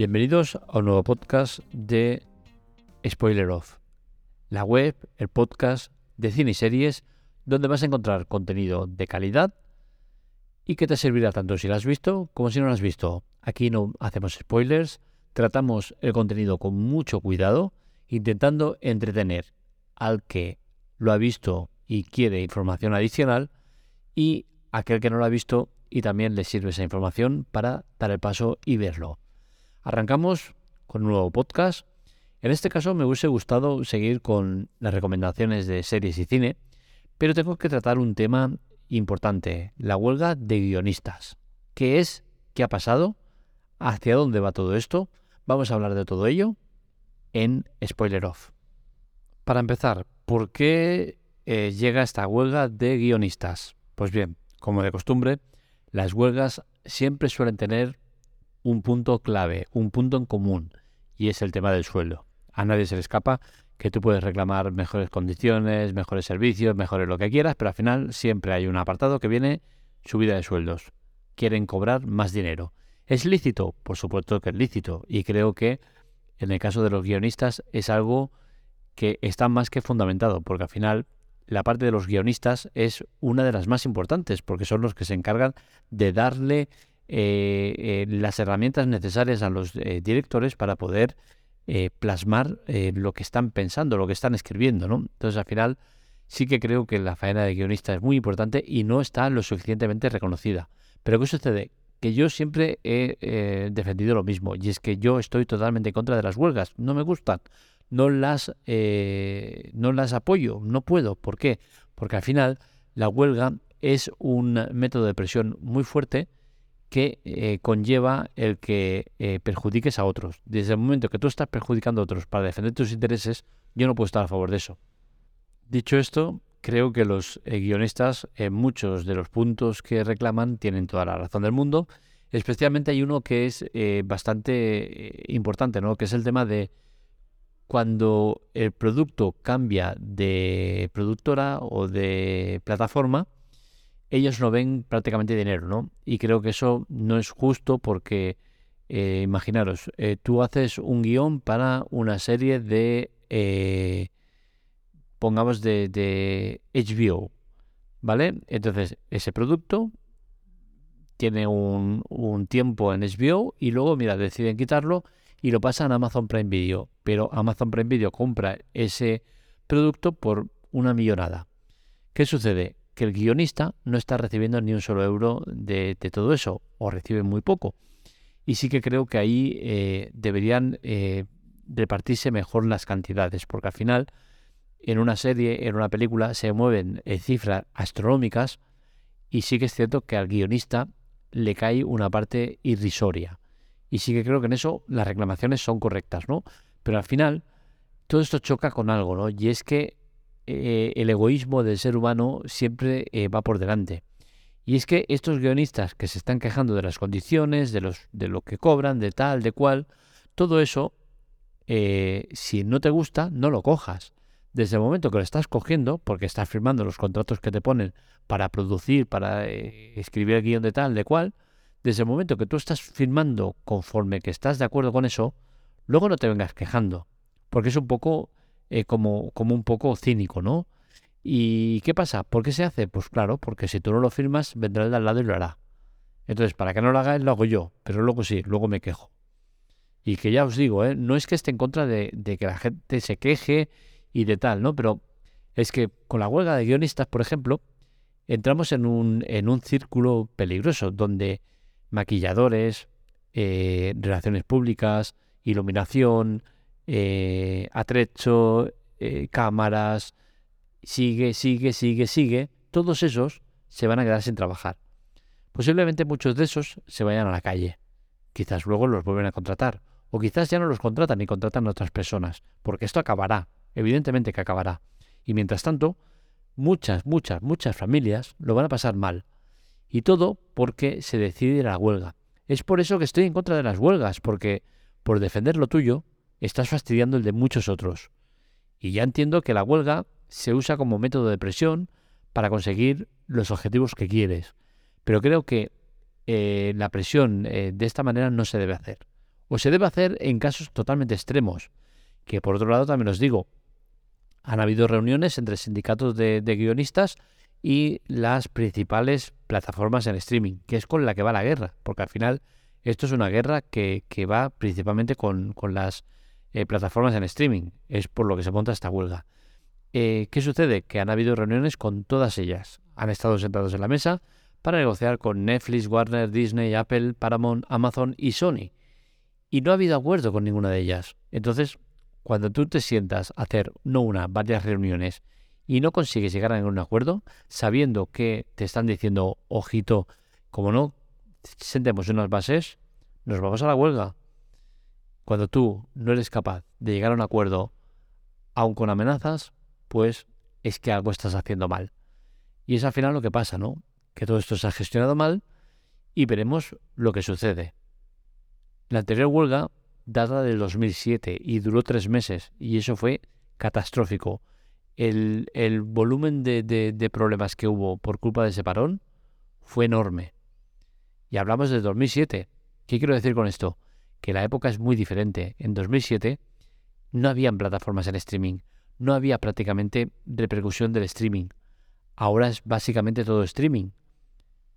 Bienvenidos a un nuevo podcast de Spoiler Off, la web, el podcast de cine y series donde vas a encontrar contenido de calidad y que te servirá tanto si lo has visto como si no lo has visto. Aquí no hacemos spoilers, tratamos el contenido con mucho cuidado, intentando entretener al que lo ha visto y quiere información adicional y aquel que no lo ha visto y también le sirve esa información para dar el paso y verlo. Arrancamos con un nuevo podcast. En este caso me hubiese gustado seguir con las recomendaciones de series y cine, pero tengo que tratar un tema importante, la huelga de guionistas. ¿Qué es? ¿Qué ha pasado? ¿Hacia dónde va todo esto? Vamos a hablar de todo ello en Spoiler Off. Para empezar, ¿por qué eh, llega esta huelga de guionistas? Pues bien, como de costumbre, las huelgas siempre suelen tener un punto clave, un punto en común, y es el tema del sueldo. A nadie se le escapa que tú puedes reclamar mejores condiciones, mejores servicios, mejores lo que quieras, pero al final siempre hay un apartado que viene subida de sueldos. Quieren cobrar más dinero. ¿Es lícito? Por supuesto que es lícito, y creo que en el caso de los guionistas es algo que está más que fundamentado, porque al final la parte de los guionistas es una de las más importantes, porque son los que se encargan de darle eh, eh, las herramientas necesarias a los eh, directores para poder plasmar lo que están pensando, lo que están escribiendo, ¿no? Entonces, al final, sí que creo que la faena de guionista es muy importante y no está lo suficientemente reconocida. Pero ¿qué sucede? Que yo siempre he defendido lo mismo, y es que yo estoy totalmente en contra de las huelgas, no me gustan, no las, no las apoyo, no puedo. ¿Por qué? Porque al final la huelga es un método de presión muy fuerte que eh, conlleva el que eh, perjudiques a otros. Desde el momento que tú estás perjudicando a otros para defender tus intereses, yo no puedo estar a favor de eso. Dicho esto, creo que los eh, guionistas en muchos de los puntos que reclaman tienen toda la razón del mundo. Especialmente hay uno que es bastante importante, ¿no? que es el tema de cuando el producto cambia de productora o de plataforma, ellos no ven prácticamente dinero, ¿no? Y creo que eso no es justo porque, eh, imaginaros, eh, tú haces un guion para una serie de, eh, pongamos, de, HBO, ¿vale? Entonces, ese producto tiene un, un, tiempo en HBO y luego, mira, deciden quitarlo y lo pasan a Amazon Prime Video. Pero Amazon Prime Video compra ese producto por una millonada. ¿Qué sucede? Que el guionista no está recibiendo ni un solo euro de, todo eso, o recibe muy poco. Y sí que creo que ahí eh, deberían eh, repartirse mejor las cantidades, porque al final en una serie, en una película, se mueven eh, cifras astronómicas y sí que es cierto que al guionista le cae una parte irrisoria. Y sí que creo que en eso las reclamaciones son correctas, ¿no? Pero al final todo esto choca con algo, ¿no? Y es que eh, el egoísmo del ser humano siempre eh, va por delante. Y es que estos guionistas que se están quejando de las condiciones, de, los, de lo que cobran, de tal, de cual, todo eso, eh, si no te gusta, no lo cojas. Desde el momento que lo estás cogiendo, porque estás firmando los contratos que te ponen para producir, para escribir el guion de tal, de cual, desde el momento que tú estás firmando conforme que estás de acuerdo con eso, luego no te vengas quejando. Porque es un poco eh, como, como un poco cínico, ¿no? ¿Y qué pasa? ¿Por qué se hace? Pues claro, porque si tú no lo firmas, vendrá el de al lado y lo hará. Entonces, para que no lo haga lo hago yo, pero luego sí, luego me quejo. Y que ya os digo, ¿eh? no es que esté en contra de, que la gente se queje y de tal, ¿no? Pero es que con la huelga de guionistas, por ejemplo, entramos en un, en un círculo peligroso donde maquilladores, eh, relaciones públicas, iluminación, eh, atrecho, eh, cámaras, sigue, sigue, sigue, sigue, todos esos se van a quedar sin trabajar. Posiblemente muchos de esos se vayan a la calle. Quizás luego los vuelven a contratar. O quizás ya no los contratan y contratan a otras personas. Porque esto acabará. Evidentemente que acabará. Y mientras tanto, muchas, muchas, muchas familias lo van a pasar mal. Y todo porque se decide la huelga. Es por eso que estoy en contra de las huelgas, porque por defender lo tuyo, estás fastidiando el de muchos otros. Y ya entiendo que la huelga se usa como método de presión para conseguir los objetivos que quieres. Pero creo que eh, la presión eh, de esta manera no se debe hacer. O se debe hacer en casos totalmente extremos, que por otro lado también os digo, han habido reuniones entre sindicatos de, guionistas y las principales plataformas en streaming, que es con la que va la guerra, porque al final esto es una guerra que, va principalmente con, las eh, plataformas en streaming, es por lo que se monta esta huelga. Eh, ¿Qué sucede? Que han habido reuniones con todas ellas, han estado sentados en la mesa para negociar con Netflix, Warner, Disney, Apple, Paramount, Amazon y Sony. Y no ha habido acuerdo con ninguna de ellas. Entonces, cuando tú te sientas a hacer no una, varias reuniones y no consigues llegar a ningún acuerdo, sabiendo que te están diciendo, ojito, como no sentemos unas bases, nos vamos a la huelga. Cuando tú no eres capaz de llegar a un acuerdo, aun con amenazas, pues es que algo estás haciendo mal. Y es al final lo que pasa, ¿no? Que todo esto se ha gestionado mal y veremos lo que sucede. La anterior huelga data del 2007 y duró tres meses y eso fue catastrófico. El, volumen de, de, problemas que hubo por culpa de ese parón fue enorme. Y hablamos de 2007. ¿Qué quiero decir con esto? Que la época es muy diferente. En 2007 no habían plataformas en streaming, no había prácticamente repercusión del streaming. Ahora es básicamente todo streaming.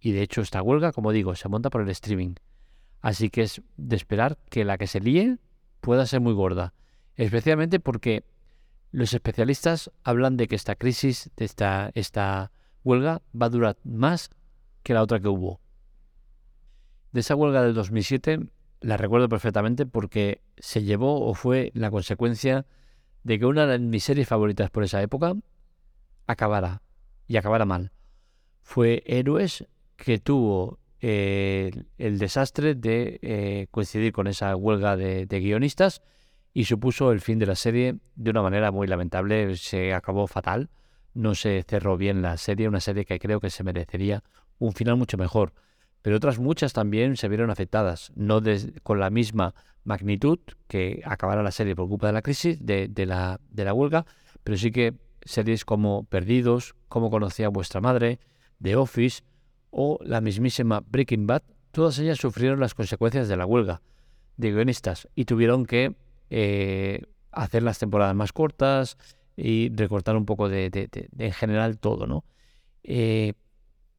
Y de hecho esta huelga, como digo, se monta por el streaming. Así que es de esperar que la que se líe pueda ser muy gorda. Especialmente porque los especialistas hablan de que esta crisis, de esta, esta huelga, va a durar más que la otra que hubo. De esa huelga del 2007 la recuerdo perfectamente porque se llevó o fue la consecuencia de que una de mis series favoritas por esa época acabara y acabara mal. Fue Héroes que tuvo eh, el desastre de eh, coincidir con esa huelga de, guionistas y supuso el fin de la serie de una manera muy lamentable. Se acabó fatal, no se cerró bien la serie, una serie que creo que se merecería un final mucho mejor. Pero otras muchas también se vieron afectadas, no con la misma magnitud que acabara la serie por culpa de la crisis, de, la, huelga, pero sí que series como Perdidos, Cómo conocía vuestra madre, The Office, o la mismísima Breaking Bad, todas ellas sufrieron las consecuencias de la huelga de guionistas y tuvieron que eh, hacer las temporadas más cortas y recortar un poco de, en general todo, ¿no? Eh,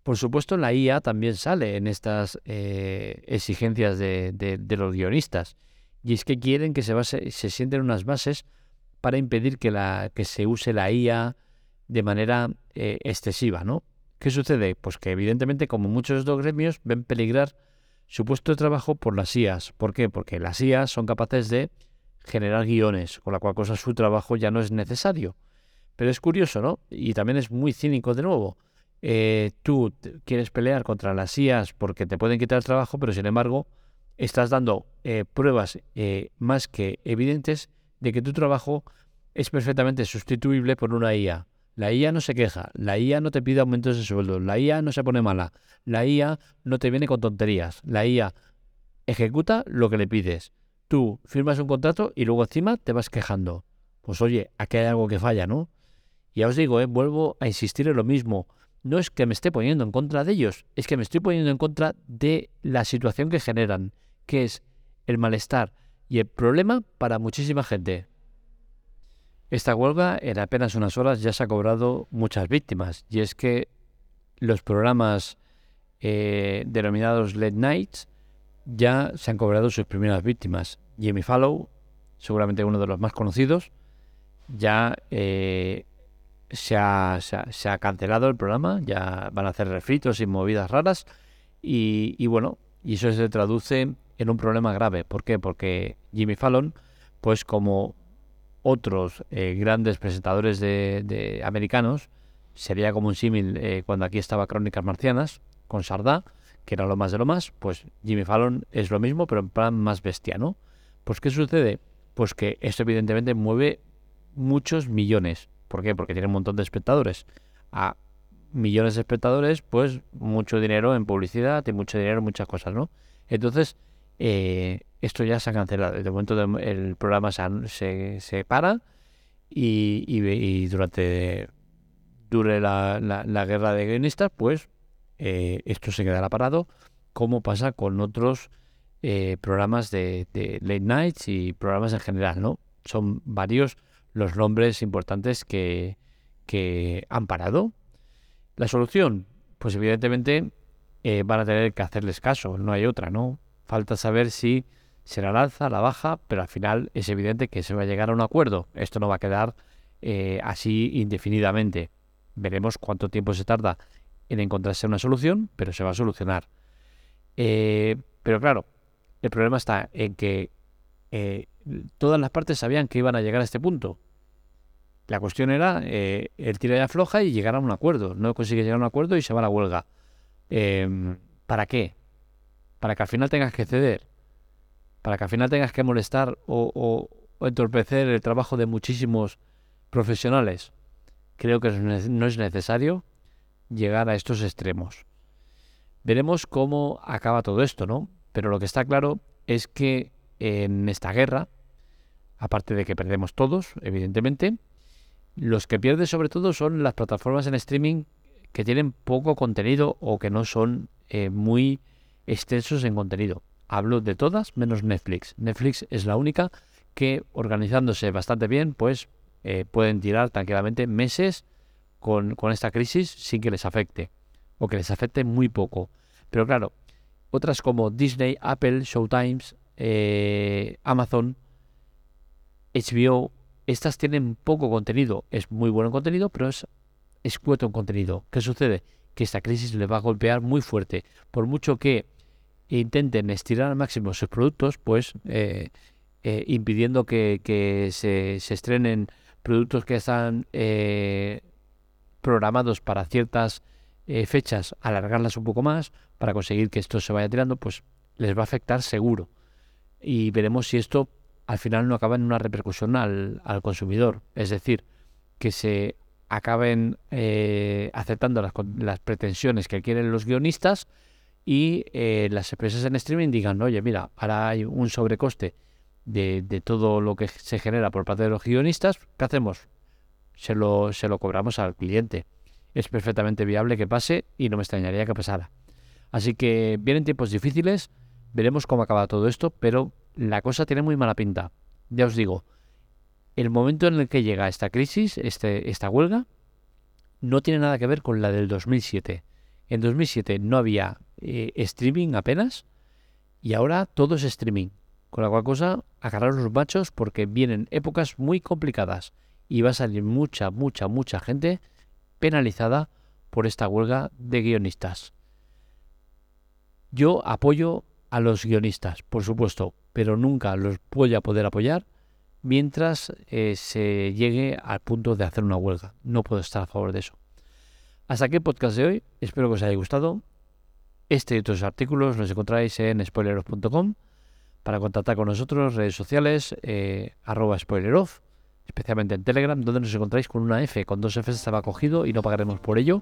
por supuesto, la IA también sale en estas eh, exigencias de, los guionistas. Y es que quieren que se, base, se sienten unas bases para impedir que, la, que se use la IA de manera excesiva, ¿no? ¿Qué sucede? Pues que evidentemente, como muchos de estos gremios, ven peligrar su puesto de trabajo por las IAS. ¿Por qué? Porque las IAS son capaces de generar guiones, con la cual cosa su trabajo ya no es necesario. Pero es curioso, ¿no? Y también es muy cínico de nuevo. Eh, tú quieres pelear contra las IAS porque te pueden quitar el trabajo, pero sin embargo estás dando eh, pruebas eh, más que evidentes de que tu trabajo es perfectamente sustituible por una IA. La IA no se queja, la IA no te pide aumentos de sueldo, la IA no se pone mala, la IA no te viene con tonterías, la IA ejecuta lo que le pides. Tú firmas un contrato y luego encima te vas quejando. Pues oye, aquí hay algo que falla, ¿no? Ya os digo, ¿eh? vuelvo a insistir en lo mismo. No es que me esté poniendo en contra de ellos, es que me estoy poniendo en contra de la situación que generan, que es el malestar y el problema para muchísima gente. Esta huelga en apenas unas horas ya se ha cobrado muchas víctimas y es que los programas eh, denominados late nights ya se han cobrado sus primeras víctimas. Jimmy Fallow, seguramente uno de los más conocidos, ya eh, se, ha, se, ha, cancelado el programa, ya van a hacer refritos y movidas raras y, y bueno, y eso se traduce en un problema grave. ¿Por qué? Porque Jimmy Fallon, pues como otros eh, grandes presentadores de, americanos, sería como un símil eh, cuando aquí estaba Crónicas Marcianas, con Sardá, que era lo más de lo más, pues Jimmy Fallon es lo mismo, pero en plan más bestia, ¿no? Pues ¿qué sucede? Pues que esto evidentemente mueve muchos millones. ¿Por qué? Porque tiene un montón de espectadores. A millones de espectadores, pues mucho dinero en publicidad y mucho dinero en muchas cosas, ¿no? Entonces, eh, esto ya se ha cancelado. De momento el programa se, se, para y, durante dure la, la, guerra de guionistas, pues eh, esto se quedará parado, como pasa con otros eh, programas de, late nights y programas en general, ¿no? Son varios los nombres importantes que, que han parado. La solución, pues evidentemente eh, van a tener que hacerles caso, no hay otra, ¿no? Falta saber si será la alza, la baja, pero al final es evidente que se va a llegar a un acuerdo. Esto no va a quedar eh, así indefinidamente. Veremos cuánto tiempo se tarda en encontrarse una solución, pero se va a solucionar. Eh, pero claro, el problema está en que todas las partes sabían que iban a llegar a este punto. La cuestión era eh, el tira y afloja y llegar a un acuerdo. No consigue llegar a un acuerdo y se va a la huelga. Em, ¿Para qué? Para que al final tengas que ceder. Para que al final tengas que molestar o, entorpecer el trabajo de muchísimos profesionales. Creo que no es necesario llegar a estos extremos. Veremos cómo acaba todo esto, ¿no? Pero lo que está claro es que en esta guerra, aparte de que perdemos todos, evidentemente, los que pierden sobre todo son las plataformas en streaming que tienen poco contenido o que no son eh, muy extensos en contenido. Hablo de todas menos Netflix. Netflix es la única que organizándose bastante bien, pues eh, pueden tirar tranquilamente meses con, esta crisis sin que les afecte o que les afecte muy poco. Pero claro, otras como Disney, Apple, Showtimes, eh, Amazon, HBO estas tienen poco contenido, es muy bueno contenido, pero es escueto en contenido. ¿Qué sucede? Que esta crisis les va a golpear muy fuerte. Por mucho que intenten estirar al máximo sus productos, pues eh, eh, impidiendo que, se, estrenen productos que están eh, programados para ciertas fechas, alargarlas un poco más para conseguir que esto se vaya tirando, pues les va a afectar seguro. Y veremos si esto al final no acaba en una repercusión al, consumidor. Es decir, que se acaben eh, aceptando las, pretensiones que quieren los guionistas y eh, las empresas en streaming digan, oye, mira, ahora hay un sobrecoste de, todo lo que se genera por parte de los guionistas, ¿qué hacemos? Se lo, se lo cobramos al cliente. Es perfectamente viable que pase y no me extrañaría que pasara. Así que vienen tiempos difíciles, veremos cómo acaba todo esto, pero la cosa tiene muy mala pinta. Ya os digo, el momento en el que llega esta crisis, este, esta huelga, no tiene nada que ver con la del 2007. En 2007 no había eh, streaming apenas y ahora todo es streaming. Con la cual cosa, agarrar los machos porque vienen épocas muy complicadas y va a salir mucha, mucha, mucha gente penalizada por esta huelga de guionistas. Yo apoyo a los guionistas, por supuesto, pero nunca los voy a poder apoyar mientras eh, se llegue al punto de hacer una huelga. No puedo estar a favor de eso. Hasta aquí el podcast de hoy. Espero que os haya gustado. Este y otros artículos los encontráis en spoileroff.com. Para contactar con nosotros, redes sociales, eh, arroba spoileroff, especialmente en Telegram, donde nos encontráis con una F, con dos Fs estaba cogido y no pagaremos por ello.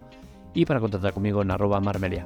Y para contactar conmigo en arroba marmelia.